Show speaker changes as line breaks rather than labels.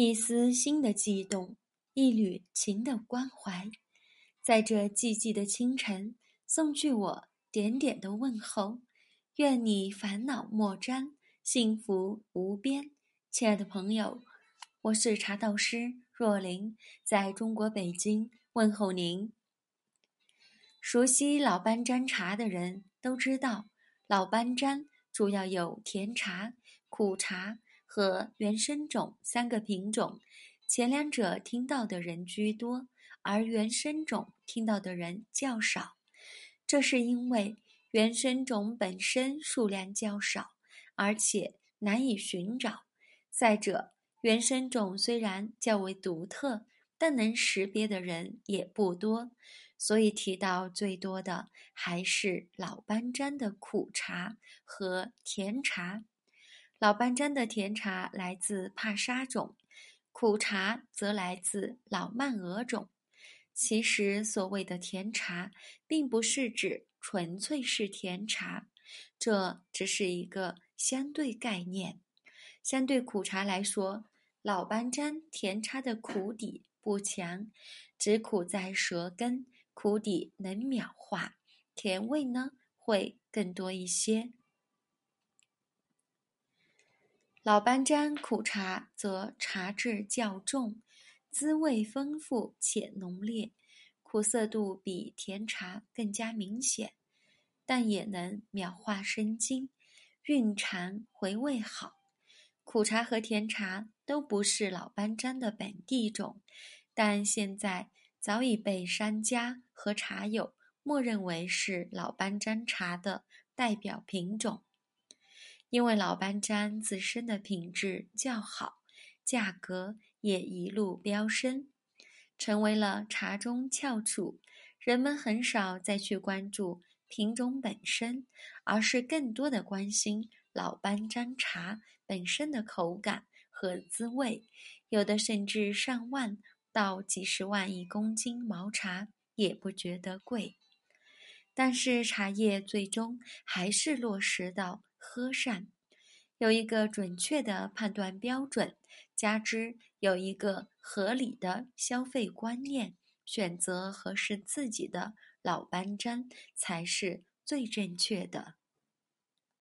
一丝心的悸动，一缕情的关怀，在这寂寂的清晨，送去我点点的问候。愿你烦恼莫沾，幸福无边。亲爱的朋友，我是茶道师若琳，在中国北京问候您。熟悉老班章茶的人都知道，老班章主要有甜茶、苦茶。和原生种三个品种，前两者听到的人居多，而原生种听到的人较少。这是因为原生种本身数量较少，而且难以寻找。再者，原生种虽然较为独特，但能识别的人也不多，所以提到最多的还是老班粘的苦茶和甜茶。老班章的甜茶来自帕沙种，苦茶则来自老曼俄种。其实，所谓的甜茶，并不是指纯粹是甜茶，这只是一个相对概念。相对苦茶来说，老班章甜茶的苦底不强，只苦在舌根，苦底能秒化，甜味呢会更多一些。老班章苦茶则茶质较重，滋味丰富且浓烈，苦涩度比甜茶更加明显，但也能秒化生津，蕴长回味好。苦茶和甜茶都不是老班章的本地种，但现在早已被商家和茶友默认为是老班章茶的代表品种。因为老班章自身的品质较好，价格也一路飙升，成为了茶中翘楚。人们很少再去关注品种本身，而是更多的关心老班章茶本身的口感和滋味。有的甚至上万到几十万一公斤毛茶也不觉得贵。但是茶叶最终还是落实到。和善，有一个准确的判断标准，加之有一个合理的消费观念，选择合适自己的老班章才是最正确的。